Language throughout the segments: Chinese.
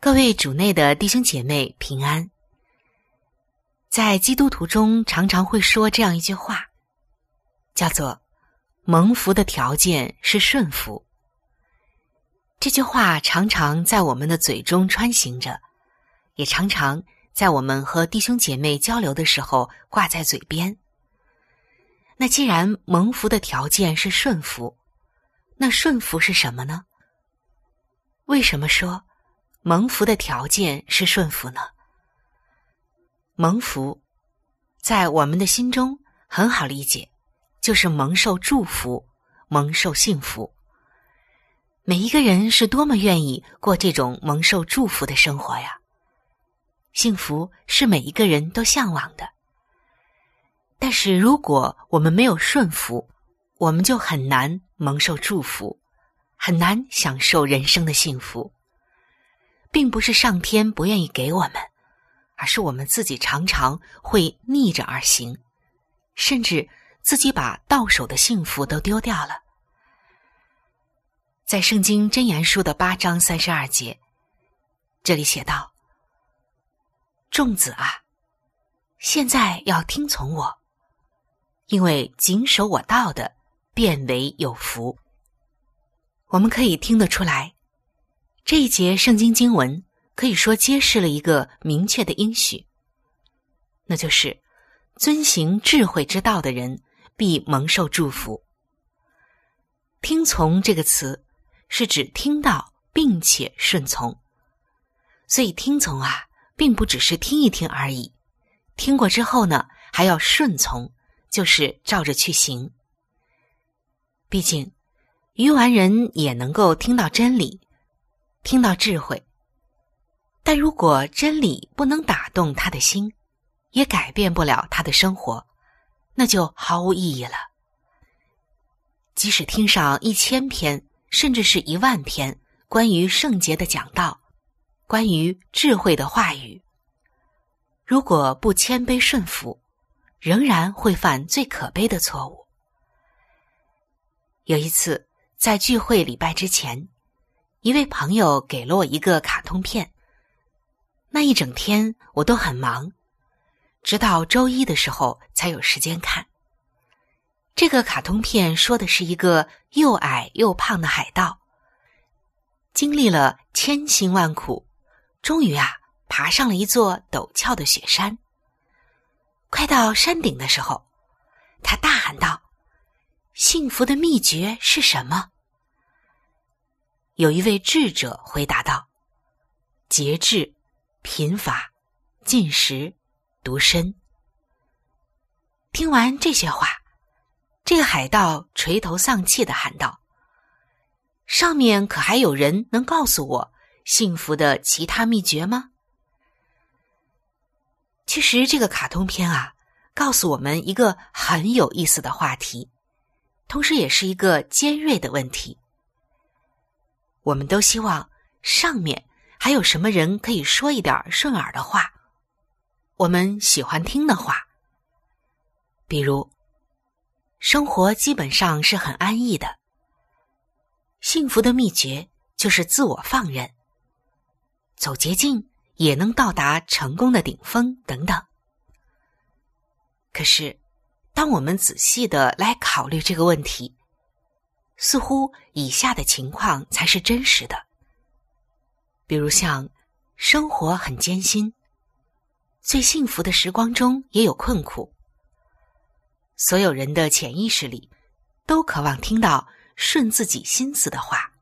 各位主内的弟兄姐妹平安。在基督徒中，常常会说这样一句话。叫做“蒙福的条件是顺服”。这句话常常在我们的嘴中穿行着，也常常在我们和弟兄姐妹交流的时候挂在嘴边。那既然蒙福的条件是顺服，那顺服是什么呢？为什么说蒙福的条件是顺服呢？蒙福在我们的心中很好理解。就是蒙受祝福，蒙受幸福。每一个人是多么愿意过这种蒙受祝福的生活呀！幸福是每一个人都向往的。但是如果我们没有顺服，我们就很难蒙受祝福，很难享受人生的幸福。并不是上天不愿意给我们，而是我们自己常常会逆着而行，甚至。自己把到手的幸福都丢掉了。在《圣经真言书》的八章三十二节，这里写道：“众子啊，现在要听从我，因为谨守我道的，变为有福。”我们可以听得出来，这一节圣经经文可以说揭示了一个明确的应许，那就是遵行智慧之道的人。必蒙受祝福。听从这个词是指听到并且顺从，所以听从啊，并不只是听一听而已。听过之后呢，还要顺从，就是照着去行。毕竟，愚顽人也能够听到真理，听到智慧，但如果真理不能打动他的心，也改变不了他的生活。那就毫无意义了。即使听上一千篇，甚至是一万篇关于圣洁的讲道，关于智慧的话语，如果不谦卑顺服，仍然会犯最可悲的错误。有一次在聚会礼拜之前，一位朋友给了我一个卡通片，那一整天我都很忙。直到周一的时候才有时间看。这个卡通片说的是一个又矮又胖的海盗，经历了千辛万苦，终于啊爬上了一座陡峭的雪山。快到山顶的时候，他大喊道：“幸福的秘诀是什么？”有一位智者回答道：“节制、贫乏、进食。”独身。听完这些话，这个海盗垂头丧气的喊道：“上面可还有人能告诉我幸福的其他秘诀吗？”其实，这个卡通片啊，告诉我们一个很有意思的话题，同时也是一个尖锐的问题。我们都希望上面还有什么人可以说一点顺耳的话？我们喜欢听的话，比如，生活基本上是很安逸的。幸福的秘诀就是自我放任，走捷径也能到达成功的顶峰等等。可是，当我们仔细的来考虑这个问题，似乎以下的情况才是真实的。比如，像生活很艰辛，最幸福的时光中也有困苦。所有人的潜意识里都渴望听到顺自己心思的话。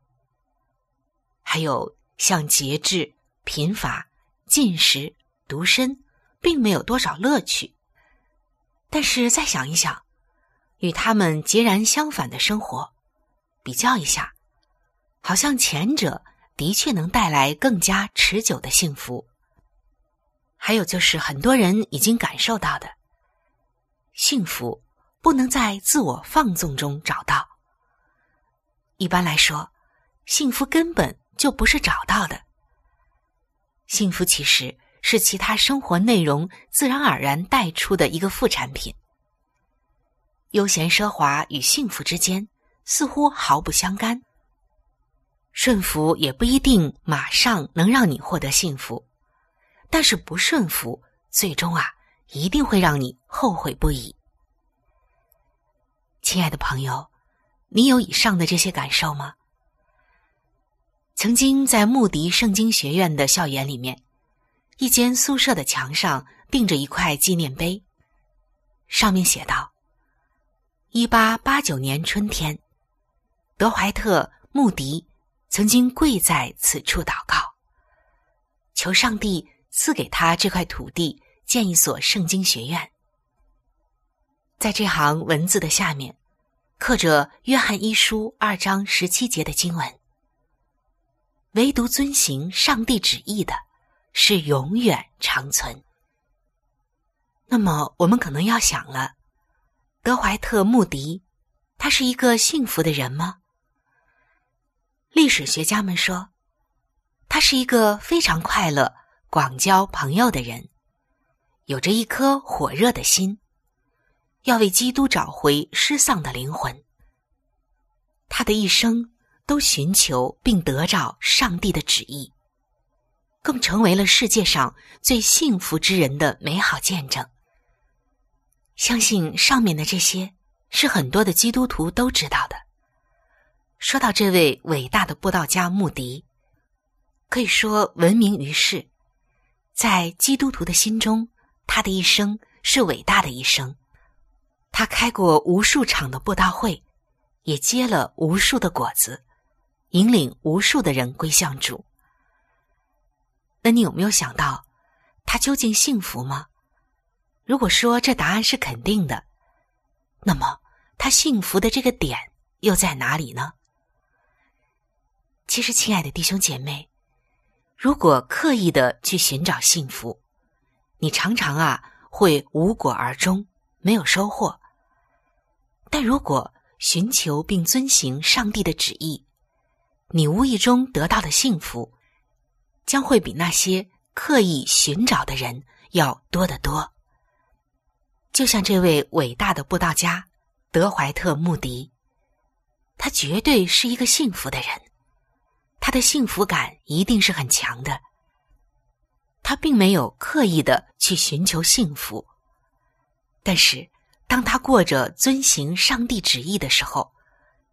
还有像节制、贫乏、进食、独身，并没有多少乐趣。但是再想一想，与他们截然相反的生活，比较一下，好像前者。的确能带来更加持久的幸福。还有就是很多人已经感受到的，幸福不能在自我放纵中找到。一般来说，幸福根本就不是找到的。幸福其实是其他生活内容自然而然带出的一个副产品。悠闲奢华与幸福之间似乎毫不相干。顺服也不一定马上能让你获得幸福，但是不顺服，最终啊，一定会让你后悔不已。亲爱的朋友，你有以上的这些感受吗？曾经在穆迪圣经学院的校园里面，一间宿舍的墙上钉着一块纪念碑，上面写道：“一八八九年春天，德怀特·穆迪。”曾经跪在此处祷告，求上帝赐给他这块土地建一所圣经学院。在这行文字的下面，刻着《约翰一书》二章十七节的经文：“唯独遵行上帝旨意的，是永远长存。”那么，我们可能要想了：德怀特·穆迪，他是一个幸福的人吗？历史学家们说，他是一个非常快乐、广交朋友的人，有着一颗火热的心，要为基督找回失丧的灵魂。他的一生都寻求并得着上帝的旨意，更成为了世界上最幸福之人的美好见证。相信上面的这些是很多的基督徒都知道的。说到这位伟大的布道家穆迪，可以说闻名于世，在基督徒的心中，他的一生是伟大的一生。他开过无数场的布道会，也结了无数的果子，引领无数的人归向主。那你有没有想到，他究竟幸福吗？如果说这答案是肯定的，那么他幸福的这个点又在哪里呢？其实，亲爱的弟兄姐妹，如果刻意的去寻找幸福，你常常啊会无果而终，没有收获。但如果寻求并遵行上帝的旨意，你无意中得到的幸福，将会比那些刻意寻找的人要多得多。就像这位伟大的布道家德怀特·穆迪，他绝对是一个幸福的人。他的幸福感一定是很强的。他并没有刻意的去寻求幸福，但是当他过着遵行上帝旨意的时候，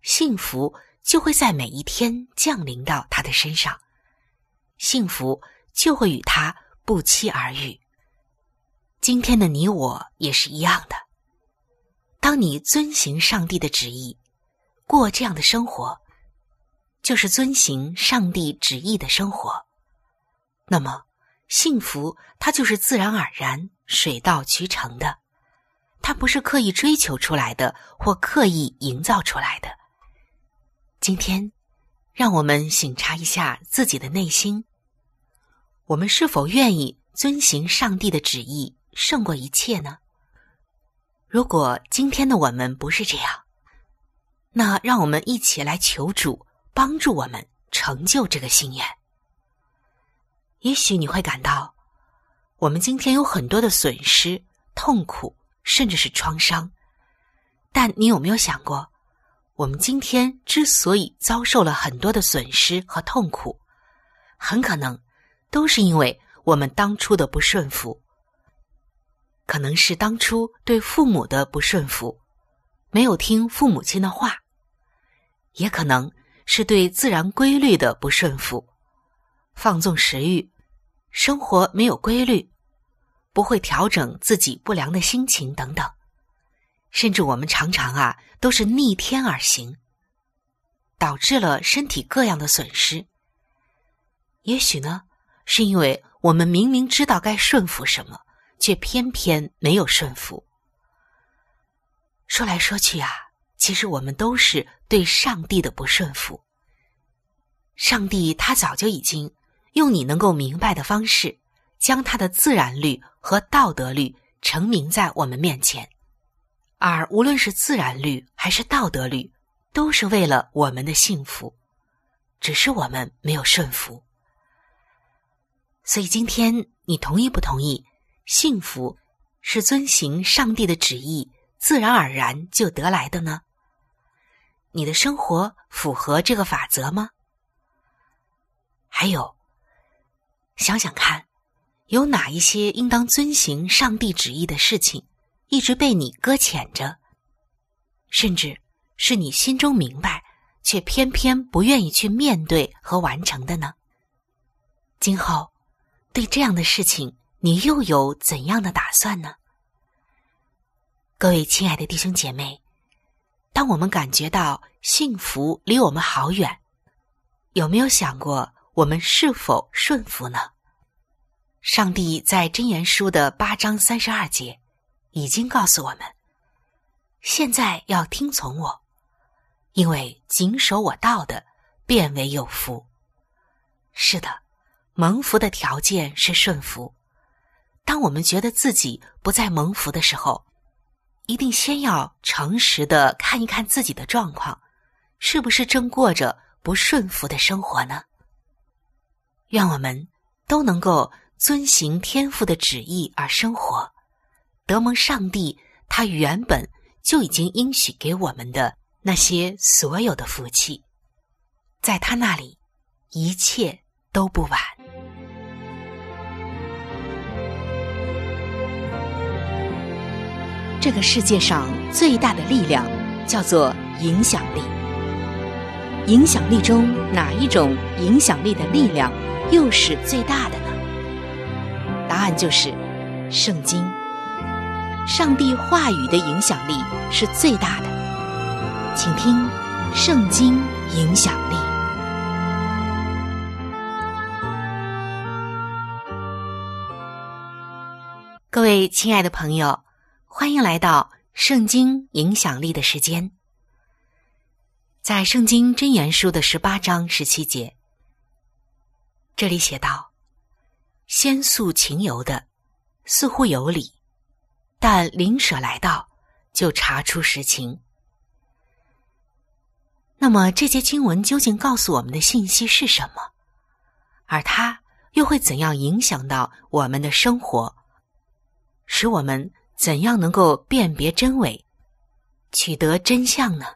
幸福就会在每一天降临到他的身上，幸福就会与他不期而遇。今天的你我也是一样的。当你遵行上帝的旨意，过这样的生活。就是遵行上帝旨意的生活，那么幸福它就是自然而然、水到渠成的，它不是刻意追求出来的或刻意营造出来的。今天，让我们醒察一下自己的内心，我们是否愿意遵行上帝的旨意胜过一切呢？如果今天的我们不是这样，那让我们一起来求主。帮助我们成就这个心愿。也许你会感到，我们今天有很多的损失、痛苦，甚至是创伤。但你有没有想过，我们今天之所以遭受了很多的损失和痛苦，很可能都是因为我们当初的不顺服。可能是当初对父母的不顺服，没有听父母亲的话；也可能是对自然规律的不顺服，放纵食欲。生活没有规律，不会调整自己不良的心情等等，甚至我们常常啊都是逆天而行，导致了身体各样的损失。也许呢，是因为我们明明知道该顺服什么，却偏偏没有顺服。说来说去啊，其实我们都是对上帝的不顺服。上帝他早就已经。用你能够明白的方式，将他的自然律和道德律成明在我们面前，而无论是自然律还是道德律，都是为了我们的幸福，只是我们没有顺服。所以今天你同意不同意？幸福是遵行上帝的旨意，自然而然就得来的呢？你的生活符合这个法则吗？还有。想想看，有哪一些应当遵行上帝旨意的事情，一直被你搁浅着，甚至是你心中明白，却偏偏不愿意去面对和完成的呢？今后对这样的事情，你又有怎样的打算呢？各位亲爱的弟兄姐妹，当我们感觉到幸福离我们好远，有没有想过？我们是否顺服呢？上帝在箴言书的八章三十二节已经告诉我们：现在要听从我，因为谨守我道的，变为有福。是的，蒙福的条件是顺服。当我们觉得自己不再蒙福的时候，一定先要诚实的看一看自己的状况，是不是正过着不顺服的生活呢？愿我们都能够遵行天父的旨意而生活，得蒙上帝他原本就已经应许给我们的那些所有的福气，在他那里一切都不晚。这个世界上最大的力量叫做影响力，影响力中哪一种影响力的力量？又是最大的呢？答案就是圣经。上帝话语的影响力是最大的，请听《圣经影响力》。各位亲爱的朋友，欢迎来到《圣经影响力》的时间。在《圣经真言书》的十八章十七节。这里写道：“先诉情由的，似乎有理；但灵舍来到，就查出实情。”那么，这节经文究竟告诉我们的信息是什么？而它又会怎样影响到我们的生活，使我们怎样能够辨别真伪，取得真相呢？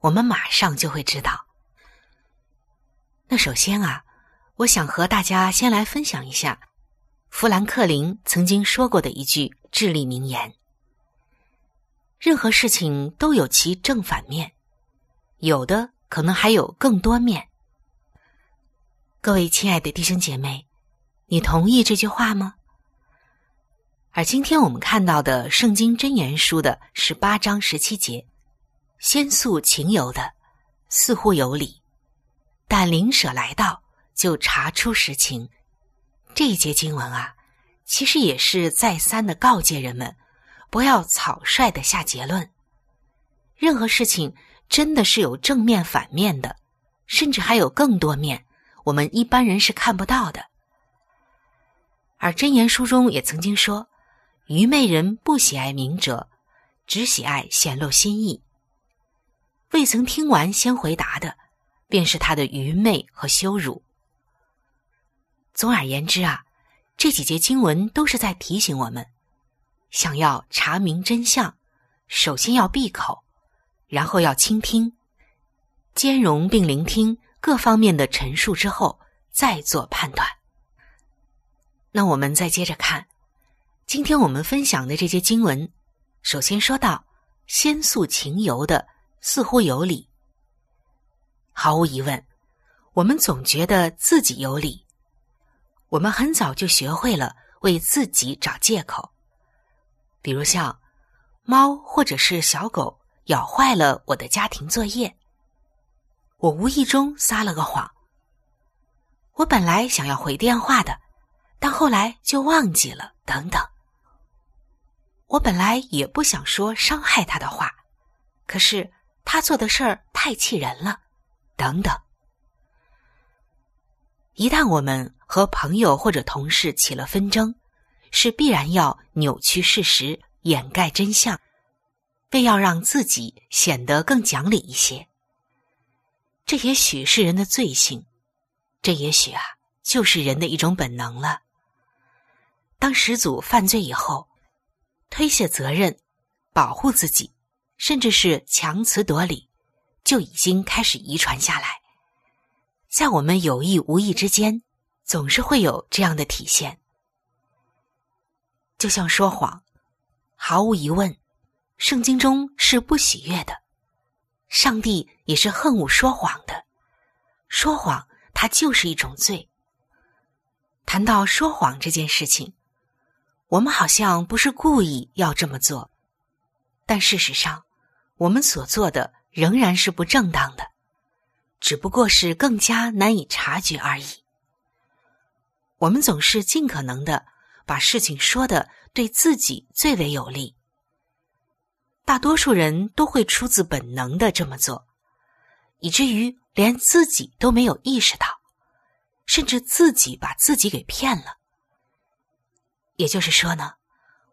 我们马上就会知道。那首先啊。我想和大家先来分享一下，富兰克林曾经说过的一句至理名言：“任何事情都有其正反面，有的可能还有更多面。”各位亲爱的弟兄姐妹，你同意这句话吗？而今天我们看到的《圣经真言书》的十八章十七节，先诉情由的，似乎有理，但灵舍来到。就查出实情，这一节经文啊，其实也是再三的告诫人们，不要草率的下结论。任何事情真的是有正面、反面的，甚至还有更多面，我们一般人是看不到的。而真言书中也曾经说，愚昧人不喜爱明哲，只喜爱显露心意。未曾听完先回答的，便是他的愚昧和羞辱。总而言之啊，这几节经文都是在提醒我们：想要查明真相，首先要闭口，然后要倾听，兼容并聆听各方面的陈述之后，再做判断。那我们再接着看，今天我们分享的这些经文，首先说到先诉情由的，似乎有理。毫无疑问，我们总觉得自己有理。我们很早就学会了为自己找借口，比如像猫或者是小狗咬坏了我的家庭作业，我无意中撒了个谎。我本来想要回电话的，但后来就忘记了。等等，我本来也不想说伤害他的话，可是他做的事儿太气人了。等等，一旦我们和朋友或者同事起了纷争，是必然要扭曲事实、掩盖真相，为要让自己显得更讲理一些。这也许是人的罪性，这也许啊，就是人的一种本能了。当始祖犯罪以后，推卸责任、保护自己，甚至是强词夺理。就已经开始遗传下来，在我们有意无意之间，总是会有这样的体现。就像说谎，毫无疑问，圣经中是不喜悦的，上帝也是恨恶说谎的。说谎，它就是一种罪。谈到说谎这件事情，我们好像不是故意要这么做，但事实上，我们所做的。仍然是不正当的，只不过是更加难以察觉而已。我们总是尽可能的把事情说的对自己最为有利，大多数人都会出自本能的这么做，以至于连自己都没有意识到，甚至自己把自己给骗了。也就是说呢，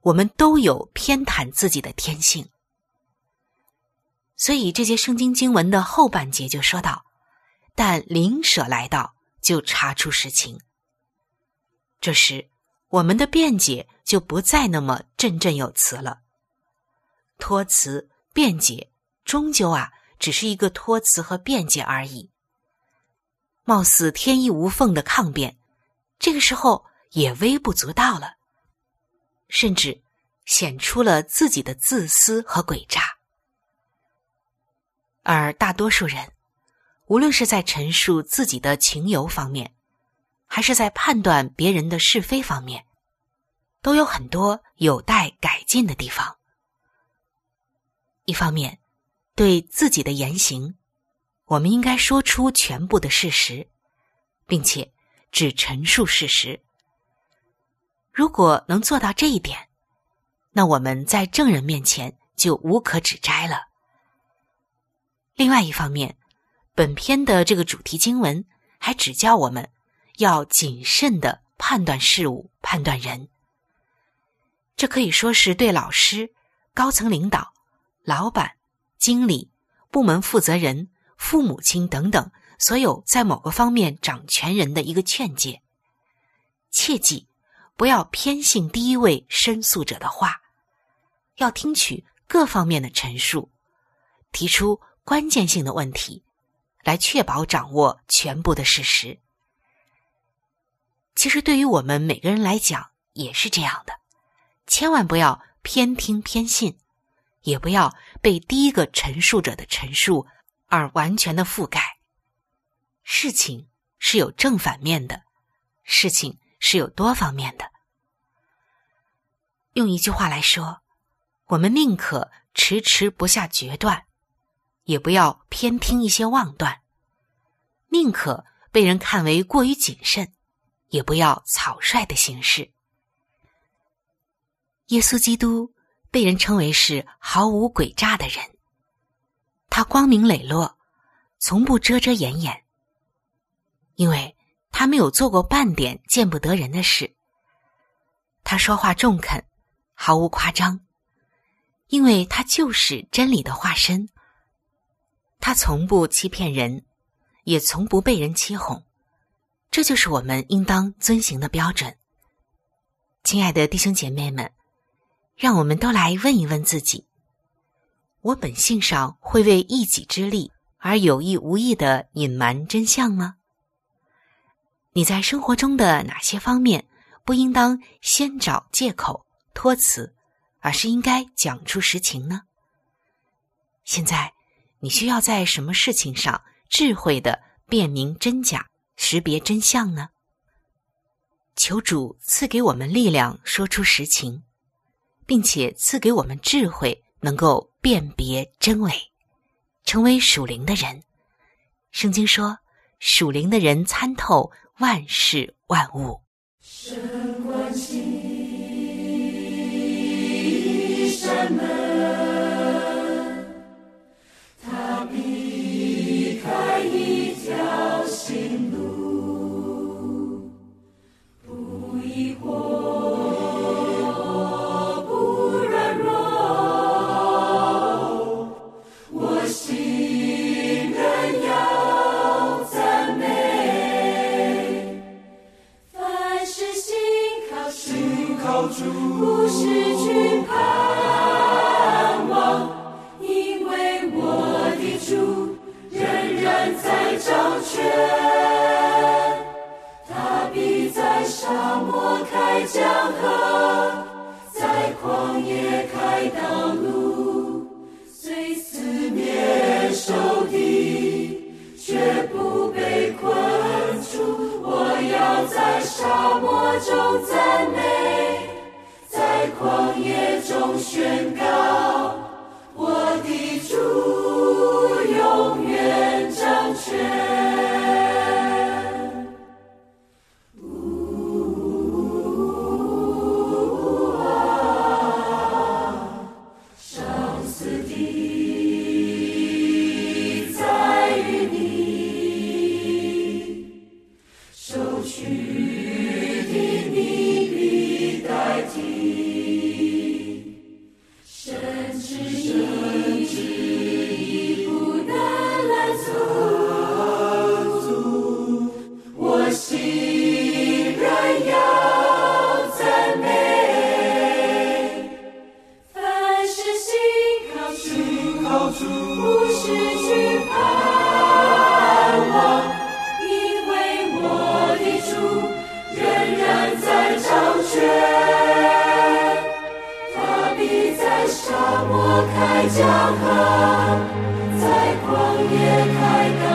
我们都有偏袒自己的天性。所以，这些圣经经文的后半节就说到：“但灵舍来到，就查出实情。”这时，我们的辩解就不再那么振振有词了。托词、辩解，终究啊，只是一个托词和辩解而已。貌似天衣无缝的抗辩，这个时候也微不足道了，甚至显出了自己的自私和诡诈。而大多数人，无论是在陈述自己的情由方面，还是在判断别人的是非方面，都有很多有待改进的地方。一方面，对自己的言行，我们应该说出全部的事实，并且只陈述事实。如果能做到这一点，那我们在证人面前就无可指摘了。另外一方面，本篇的这个主题经文还指教我们要谨慎的判断事物、判断人。这可以说是对老师、高层领导、老板、经理、部门负责人、父母亲等等所有在某个方面掌权人的一个劝诫。切记不要偏信第一位申诉者的话，要听取各方面的陈述，提出。关键性的问题，来确保掌握全部的事实。其实，对于我们每个人来讲也是这样的，千万不要偏听偏信，也不要被第一个陈述者的陈述而完全的覆盖。事情是有正反面的，事情是有多方面的。用一句话来说，我们宁可迟迟不下决断。也不要偏听一些妄断，宁可被人看为过于谨慎，也不要草率的行事。耶稣基督被人称为是毫无诡诈的人，他光明磊落，从不遮遮掩掩，因为他没有做过半点见不得人的事。他说话中肯，毫无夸张，因为他就是真理的化身。他从不欺骗人，也从不被人欺哄，这就是我们应当遵行的标准。亲爱的弟兄姐妹们，让我们都来问一问自己：我本性上会为一己之利而有意无意的隐瞒真相吗？你在生活中的哪些方面不应当先找借口托辞，而是应该讲出实情呢？现在，你需要在什么事情上智慧的辨明真假、识别真相呢？求主赐给我们力量，说出实情，并且赐给我们智慧，能够辨别真伪，成为属灵的人。圣经说：“属灵的人参透。”万事万物。沙漠中赞美，在旷野中宣告，不是去盼望，因为我的主仍然在掌权。他必在沙漠开江河，在旷野开干。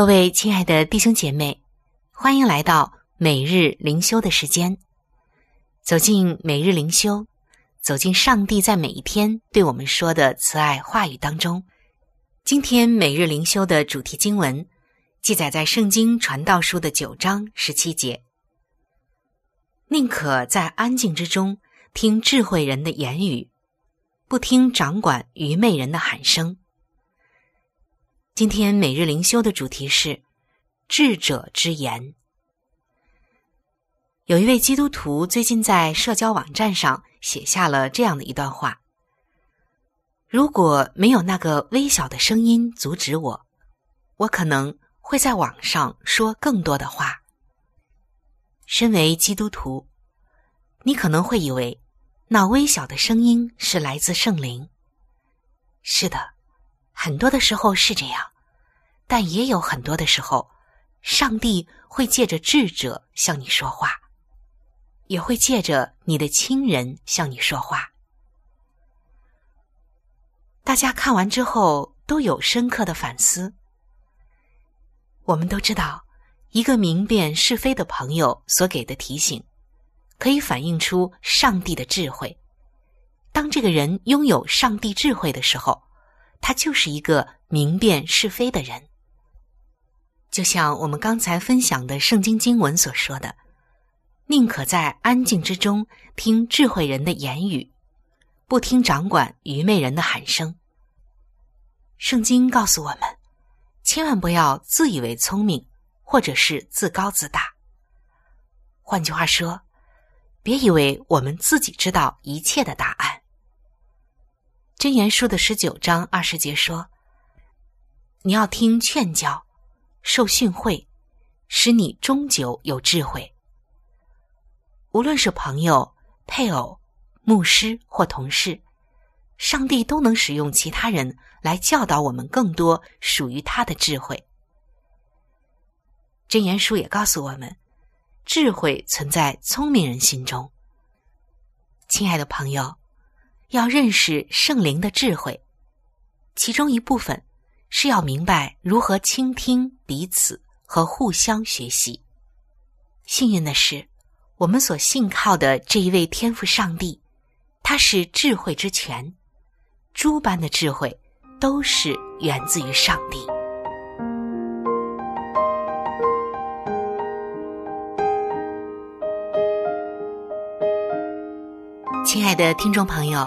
各位亲爱的弟兄姐妹，欢迎来到每日灵修的时间。走进每日灵修，走进上帝在每一天对我们说的慈爱话语当中。今天每日灵修的主题经文记载在《圣经传道书》的九章十七节：“宁可在安静之中听智慧人的言语，不听掌管愚昧人的喊声。”今天每日灵修的主题是“智者之言”。有一位基督徒最近在社交网站上写下了这样的一段话：“如果没有那个微小的声音阻止我，我可能会在网上说更多的话。”身为基督徒，你可能会以为那微小的声音是来自圣灵。是的，很多的时候是这样，但也有很多的时候，上帝会借着智者向你说话。也会借着你的亲人向你说话。大家看完之后都有深刻的反思。我们都知道，一个明辨是非的朋友所给的提醒，可以反映出上帝的智慧。当这个人拥有上帝智慧的时候，他就是一个明辨是非的人。就像我们刚才分享的圣经经文所说的。宁可在安静之中听智慧人的言语，不听掌管愚昧人的喊声。圣经告诉我们，千万不要自以为聪明，或者是自高自大。换句话说，别以为我们自己知道一切的答案。箴言书的十九章二十节说：“你要听劝教，受训诲，使你终究有智慧。”无论是朋友、配偶、牧师或同事，上帝都能使用其他人来教导我们更多属于他的智慧。箴言书也告诉我们，智慧存在聪明人心中。亲爱的朋友。要认识圣灵的智慧，其中一部分是要明白如何倾听彼此和互相学习。幸运的是，我们所信靠的这一位天赋上帝，他是智慧之泉，诸般的智慧都是源自于上帝。亲爱的听众朋友。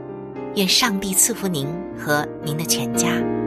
愿上帝赐福您和您的全家。